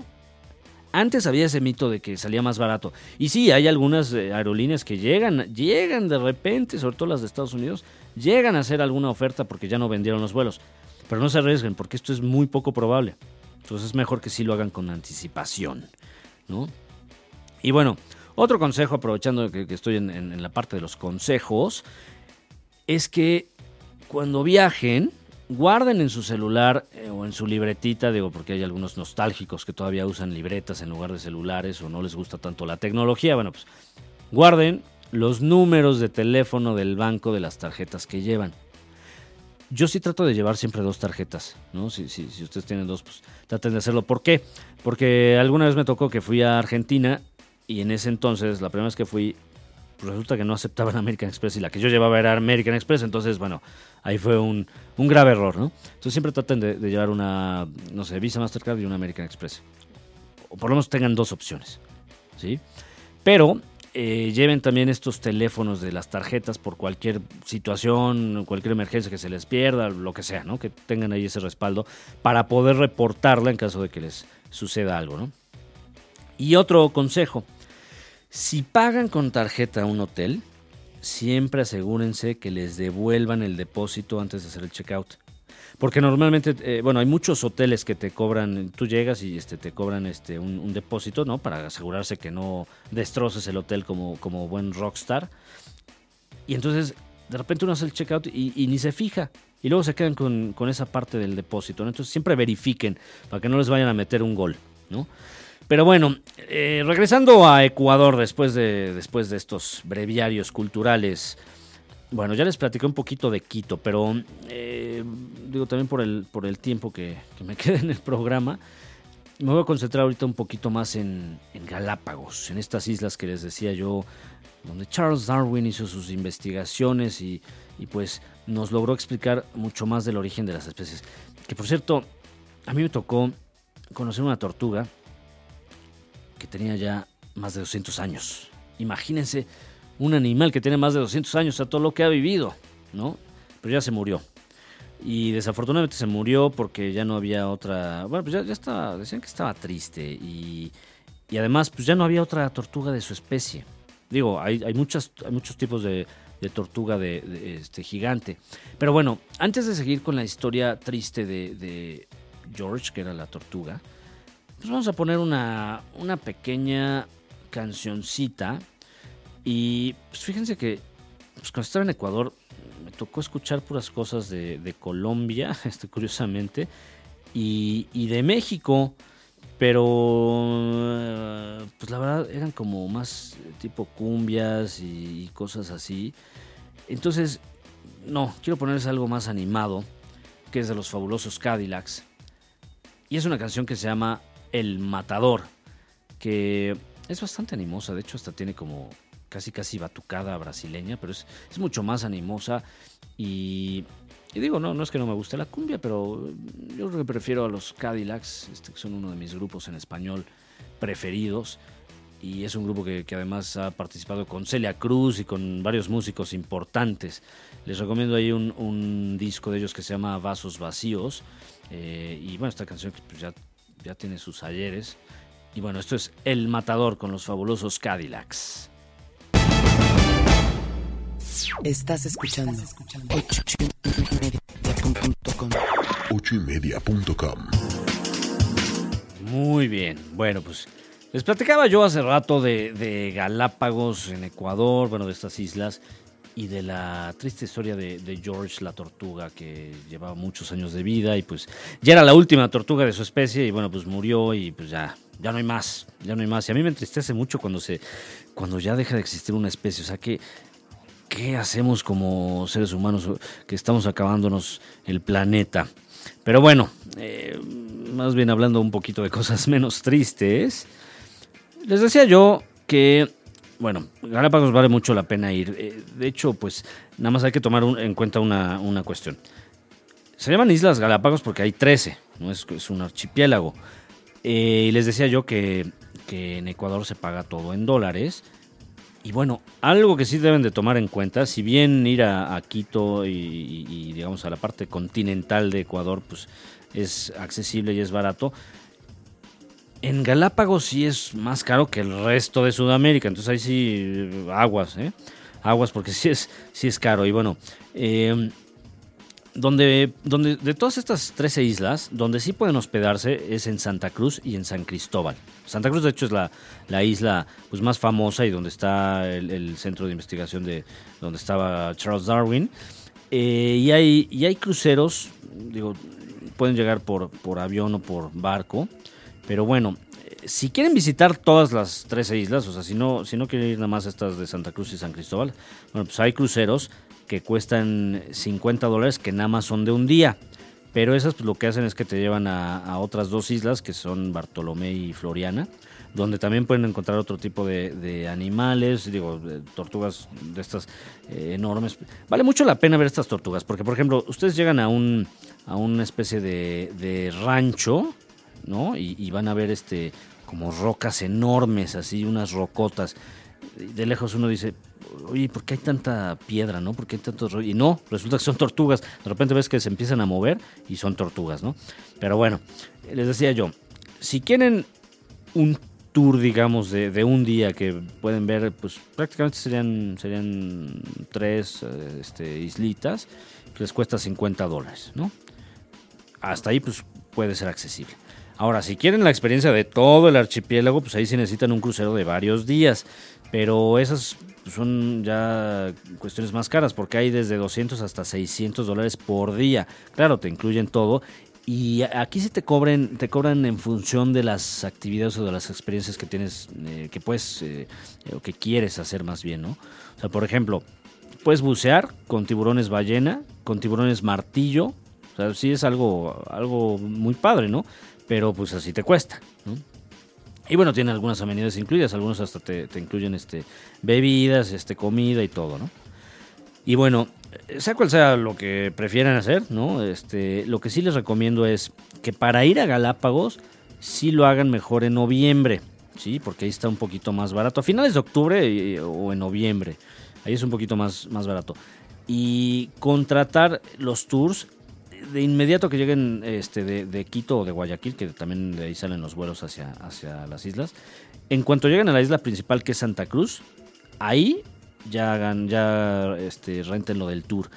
Antes había ese mito de que salía más barato. Y sí, hay algunas eh, aerolíneas que llegan, llegan de repente, sobre todo las de Estados Unidos, llegan a hacer alguna oferta porque ya no vendieron los vuelos. Pero no se arriesguen porque esto es muy poco probable. Entonces es mejor que sí lo hagan con anticipación, ¿no? Y bueno, otro consejo, aprovechando que, estoy en la parte de los consejos, es que cuando viajen, guarden en su celular eh, o en su libretita, digo, porque hay algunos nostálgicos que todavía usan libretas en lugar de celulares o no les gusta tanto la tecnología, bueno, pues guarden los números de teléfono del banco de las tarjetas que llevan. Yo sí trato de llevar siempre dos tarjetas, ¿no? Si, si, si ustedes tienen dos, pues traten de hacerlo. ¿Por qué? Porque alguna vez me tocó que fui a Argentina y en ese entonces, la primera vez que fui, pues resulta que no aceptaban American Express y la que yo llevaba era American Express, entonces, bueno, ahí fue un, grave error, ¿no? Entonces siempre traten de, llevar una, no sé, Visa Mastercard y una American Express. O por lo menos tengan dos opciones, ¿sí? Pero eh, lleven también estos teléfonos de las tarjetas por cualquier situación, cualquier emergencia que se les pierda, lo que sea, ¿no? Que tengan ahí ese respaldo para poder reportarla en caso de que les suceda algo, ¿no? Y otro consejo, si pagan con tarjeta a un hotel, siempre asegúrense que les devuelvan el depósito antes de hacer el checkout. Porque normalmente, eh, bueno, hay muchos hoteles que te cobran, tú llegas y este, te cobran este, un, depósito, ¿no? Para asegurarse que no destroces el hotel como, buen rockstar. Y entonces, de repente uno hace el checkout y, y ni se fija. Y luego se quedan con, con esa parte del depósito, ¿no? Entonces siempre verifiquen para que no les vayan a meter un gol, ¿no? Pero bueno, eh, regresando a Ecuador después de, después de estos breviarios culturales. Bueno, ya les platicé un poquito de Quito, pero eh, digo también por el, por el tiempo que, me (laughs) queda en el programa, me voy a concentrar ahorita un poquito más en, en, Galápagos, en estas islas que les decía yo, donde Charles Darwin hizo sus investigaciones y, y pues nos logró explicar mucho más del origen de las especies. Que por cierto, a mí me tocó conocer una tortuga que tenía ya más de 200 años. Imagínense un animal que tiene más de 200 años a todo lo que ha vivido, ¿no? Pero ya se murió. Y desafortunadamente se murió porque ya no había otra... Bueno, pues ya, ya estaba... Decían que estaba triste y, y además pues ya no había otra tortuga de su especie. Digo, hay, hay, hay muchos tipos de, tortuga de, este gigante. Pero bueno, antes de seguir con la historia triste de, George, que era la tortuga, pues vamos a poner una, una pequeña cancioncita. Y pues fíjense que pues cuando estaba en Ecuador me tocó escuchar puras cosas de, Colombia, (laughs) este, curiosamente, y, de México. Pero, pues la verdad eran como más tipo cumbias y, cosas así. Entonces, no, quiero ponerles algo más animado, que es de los fabulosos Cadillacs. Y es una canción que se llama El Matador, que es bastante animosa, de hecho hasta tiene como casi casi batucada brasileña, pero es, mucho más animosa y, digo, no, no es que no me guste la cumbia, pero yo creo que prefiero a los Cadillacs, este, que son uno de mis grupos en español preferidos. Y es un grupo que, además ha participado con Celia Cruz y con varios músicos importantes. Les recomiendo ahí un, disco de ellos que se llama Vasos Vacíos. Eh, y bueno, esta canción pues ya, ya tiene sus ayeres. Y bueno, esto es El Matador con los fabulosos Cadillacs. Estás escuchando 8ymedia.com Muy bien, bueno pues les platicaba yo hace rato de, Galápagos en Ecuador, bueno de estas islas y de la triste historia de, George la tortuga que llevaba muchos años de vida y pues ya era la última tortuga de su especie y bueno pues murió y pues ya ya no hay más, ya no hay más y a mí me entristece mucho cuando se cuando ya deja de existir una especie, o sea que ¿qué hacemos como seres humanos que estamos acabándonos el planeta? Pero bueno, eh, más bien hablando un poquito de cosas (laughs) menos tristes, les decía yo que, bueno, Galápagos vale mucho la pena ir. Eh, de hecho, pues nada más hay que tomar en cuenta una, cuestión. Se llaman Islas Galápagos porque hay 13, ¿no? es, es un archipiélago. Eh, y les decía yo que, que en Ecuador se paga todo en dólares y bueno, algo que sí deben de tomar en cuenta, si bien ir a, Quito y, digamos a la parte continental de Ecuador, pues es accesible y es barato, en Galápagos sí es más caro que el resto de Sudamérica, entonces ahí sí aguas, ¿eh? Aguas porque sí es, sí es caro. Y bueno, eh, donde, donde de todas estas 13 islas, donde sí pueden hospedarse es en Santa Cruz y en San Cristóbal. Santa Cruz, de hecho, es la, la isla pues, más famosa y donde está el, centro de investigación de donde estaba Charles Darwin. Eh, y, hay, y hay cruceros, digo, pueden llegar por, por avión o por barco. Pero bueno, si quieren visitar todas las 13 islas, o sea, si no, si no quieren ir nada más a estas de Santa Cruz y San Cristóbal, bueno, pues hay cruceros que cuestan 50 dólares que nada más son de un día. Pero esas pues, lo que hacen es que te llevan a, otras dos islas que son Bartolomé y Floriana, donde también pueden encontrar otro tipo de, animales, digo, tortugas de estas eh, enormes. Vale mucho la pena ver estas tortugas, porque por ejemplo, ustedes llegan a, un, a una especie de, rancho, ¿no? Y, van a ver este como rocas enormes, así, unas rocotas. De lejos uno dice, oye, ¿por qué hay tanta piedra, no? ¿Por qué hay tantos Y no, resulta que son tortugas. De repente ves que se empiezan a mover y son tortugas, ¿no? Pero bueno, les decía yo, si quieren un tour, digamos, de, un día que pueden ver, pues prácticamente serían, serían tres este, islitas, les cuesta 50 dólares, ¿no? Hasta ahí, pues puede ser accesible. Ahora, si quieren la experiencia de todo el archipiélago, pues ahí sí necesitan un crucero de varios días. Pero esas son ya cuestiones más caras porque hay desde 200 hasta 600 dólares por día. Claro, te incluyen todo. Y aquí sí te cobren, te cobran en función de las actividades o de las experiencias que tienes, eh, que puedes eh, o que quieres hacer más bien, ¿no? O sea, por ejemplo, puedes bucear con tiburones ballena, con tiburones martillo. O sea, sí es algo, algo muy padre, ¿no? Pero pues así te cuesta. Y bueno, tiene algunas amenidades incluidas, algunos hasta te, incluyen este, bebidas, este, comida y todo, ¿no? Y bueno, sea cual sea lo que prefieran hacer, ¿no? Este, lo que sí les recomiendo es que para ir a Galápagos, sí lo hagan mejor en noviembre, ¿sí? Porque ahí está un poquito más barato. A finales de octubre o en noviembre, ahí es un poquito más, más barato. Y contratar los tours de inmediato que lleguen este, de, Quito o de Guayaquil, que también de ahí salen los vuelos hacia, hacia las islas, en cuanto lleguen a la isla principal que es Santa Cruz, ahí ya hagan, ya este, renten lo del tour.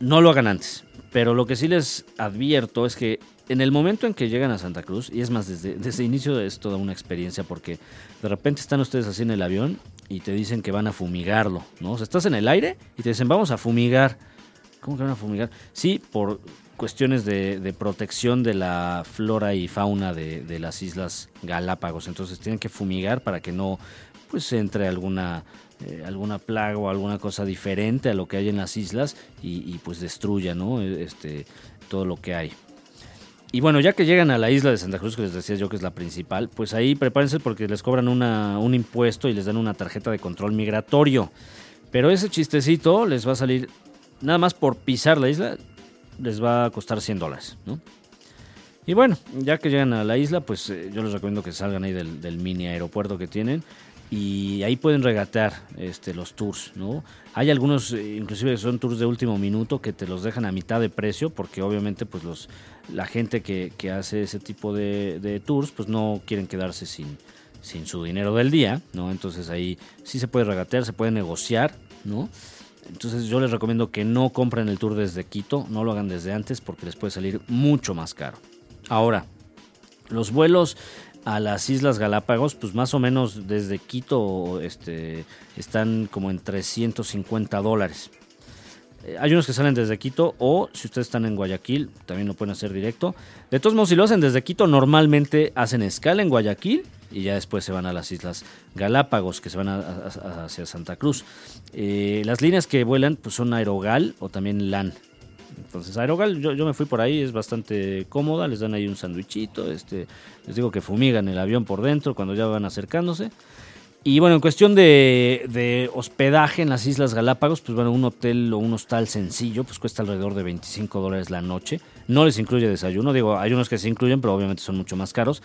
No lo hagan antes, pero lo que sí les advierto es que en el momento en que llegan a Santa Cruz, y es más, desde, desde inicio es toda una experiencia porque de repente están ustedes así en el avión y te dicen que van a fumigarlo, ¿no? O sea, estás en el aire y te dicen, vamos a fumigar. ¿Cómo que van a fumigar? Sí, por cuestiones de, protección de la flora y fauna de, las islas Galápagos. Entonces tienen que fumigar para que no pues entre alguna eh, alguna plaga o alguna cosa diferente a lo que hay en las islas y, y, pues destruya ¿no? este, todo lo que hay. Y bueno, ya que llegan a la isla de Santa Cruz, que les decía yo que es la principal, pues ahí prepárense porque les cobran una, un impuesto y les dan una tarjeta de control migratorio. Pero ese chistecito les va a salir, nada más por pisar la isla, les va a costar 100 dólares, ¿no? Y bueno, ya que llegan a la isla, pues eh, yo les recomiendo que salgan ahí del, mini aeropuerto que tienen y ahí pueden regatear este, los tours, ¿no? Hay algunos, eh, inclusive son tours de último minuto que te los dejan a mitad de precio porque obviamente pues los, la gente que, que hace ese tipo de, de, tours pues no quieren quedarse sin, sin su dinero del día, ¿no? Entonces ahí sí se puede regatear, se puede negociar, ¿no? Entonces yo les recomiendo que no compren el tour desde Quito, no lo hagan desde antes porque les puede salir mucho más caro. Ahora, los vuelos a las Islas Galápagos, pues más o menos desde Quito este, están como en 350 dólares. Eh, hay unos que salen desde Quito o si ustedes están en Guayaquil, también lo pueden hacer directo. De todos modos, si lo hacen desde Quito, normalmente hacen escala en Guayaquil y ya después se van a las Islas Galápagos, que se van a, hacia Santa Cruz. Eh, las líneas que vuelan pues son Aerogal o también LAN. Entonces, Aerogal, yo, yo, me fui por ahí, es bastante cómoda, les dan ahí un sandwichito, este, les digo que fumigan el avión por dentro cuando ya van acercándose. Y bueno, en cuestión de, de, hospedaje en las Islas Galápagos, pues bueno, un hotel o un hostal sencillo, pues cuesta alrededor de 25 dólares la noche. No les incluye desayuno, digo, hay unos que se incluyen, pero obviamente son mucho más caros.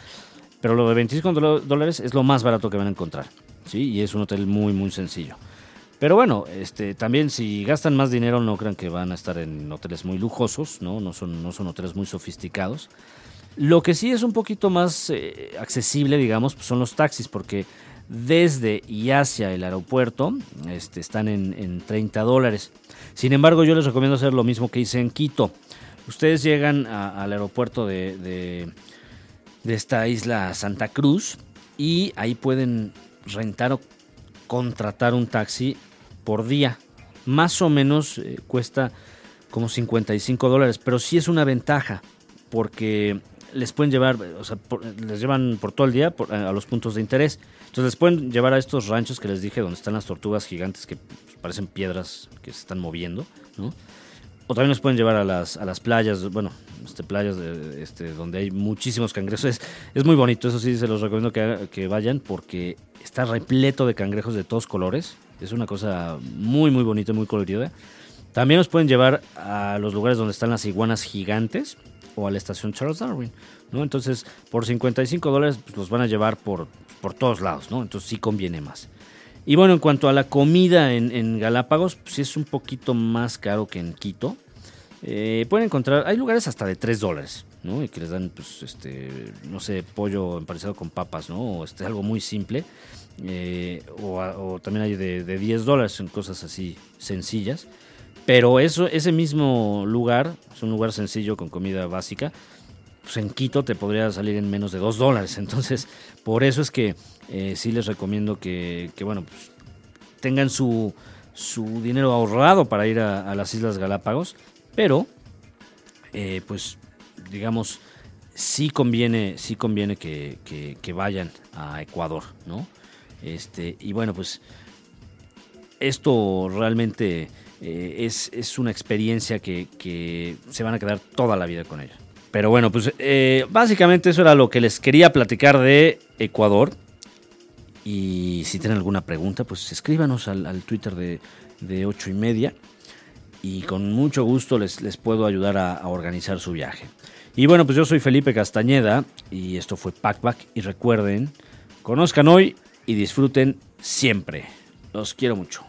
Pero lo de 25 dólares es lo más barato que van a encontrar, ¿sí? Y es un hotel muy, muy sencillo. Pero bueno, este, también si gastan más dinero no crean que van a estar en hoteles muy lujosos, ¿no? No son, no son hoteles muy sofisticados. Lo que sí es un poquito más eh, accesible, digamos, pues son los taxis, porque desde y hacia el aeropuerto este, están en, en 30 dólares. Sin embargo, yo les recomiendo hacer lo mismo que hice en Quito. Ustedes llegan al aeropuerto de, de esta isla Santa Cruz y ahí pueden rentar o contratar un taxi por día. Más o menos eh, cuesta como 55 dólares, pero sí es una ventaja porque les pueden llevar, o sea, por, les llevan por todo el día a los puntos de interés. Entonces les pueden llevar a estos ranchos que les dije donde están las tortugas gigantes que parecen piedras que se están moviendo, ¿no? O también nos pueden llevar a las, a las playas, bueno, este, playas este, donde hay muchísimos cangrejos. Es, es, muy bonito, eso sí, se los recomiendo que, que vayan porque está repleto de cangrejos de todos colores. Es una cosa muy, muy bonita, muy colorida. También nos pueden llevar a los lugares donde están las iguanas gigantes o a la estación Charles Darwin, ¿no? Entonces, por 55 dólares pues, los van a llevar por, por todos lados, ¿no? Entonces sí conviene más. Y bueno, en cuanto a la comida en, en Galápagos, pues sí es un poquito más caro que en Quito. Eh, pueden encontrar, hay lugares hasta de 3 dólares, ¿no? Y que les dan, pues, este, no sé, pollo emparejado con papas, ¿no? O este, algo muy simple. Eh, o, también hay de, de 10 dólares, son cosas así sencillas. Pero eso, ese mismo lugar, es un lugar sencillo con comida básica, pues en Quito te podría salir en menos de 2 dólares. (laughs) Entonces, por eso es que eh, sí les recomiendo que, bueno, pues tengan su, su dinero ahorrado para ir a las Islas Galápagos, pero eh, pues digamos sí conviene, sí conviene que, vayan a Ecuador, ¿no? Este, y bueno, pues esto realmente eh, es, es, una experiencia que, se van a quedar toda la vida con ella. Pero bueno, pues eh, básicamente eso era lo que les quería platicar de Ecuador. Y si tienen alguna pregunta, pues escríbanos al, al Twitter de, de 8 y media. Y con mucho gusto les, les puedo ayudar a, a, organizar su viaje. Y bueno, pues yo soy Felipe Castañeda y esto fue Packback. Y recuerden, conozcan hoy y disfruten siempre. Los quiero mucho.